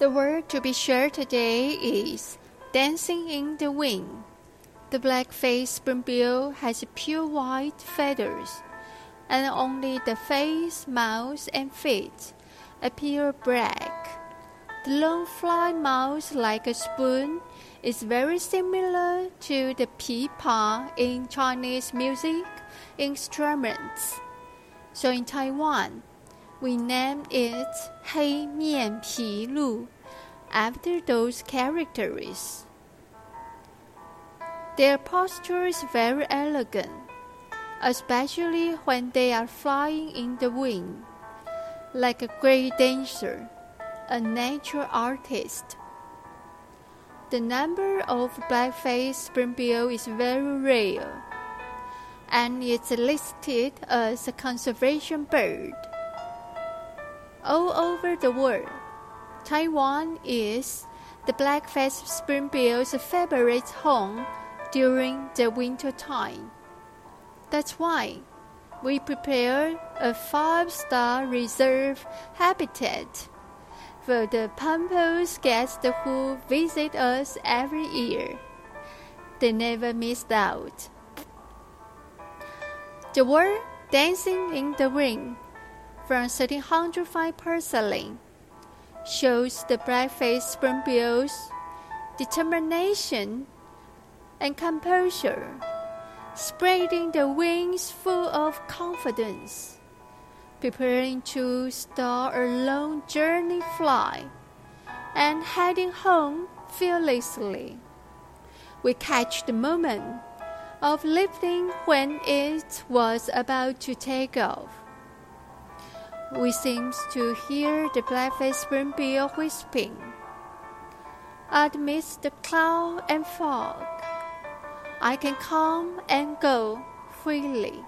The word to be shared today is dancing in the wind. The black-faced spoonbill has pure white feathers, and only the face, mouth, and feet appear black. The long flat mouth, like a spoon, is very similar to the pipa in Chinese music instruments. So in Taiwan, we named it Hei Mian Pi Lu after those characters. Their posture is very elegant, especially when they are flying in the wind, like a great dancer, a nature artist. The number of black-faced spoonbill is very rare, and it's listed as a conservation bird. All over the world, Taiwan is the black-faced spoonbill's favorite home during the winter time. That's why we prepare a five-star reserve habitat for the pompous guests who visit us every year. They never miss out. The word dancing in the ring from 1305 porcelain shows the black-faced spoonbill's determination and composure, spreading the wings full of confidence, preparing to start a long journey fly, and heading home fearlessly. We catch the moment of lifting when it was about to take off. We seem to hear the black-faced spoonbill whispering. Amidst the cloud and fog, I can come and go freely.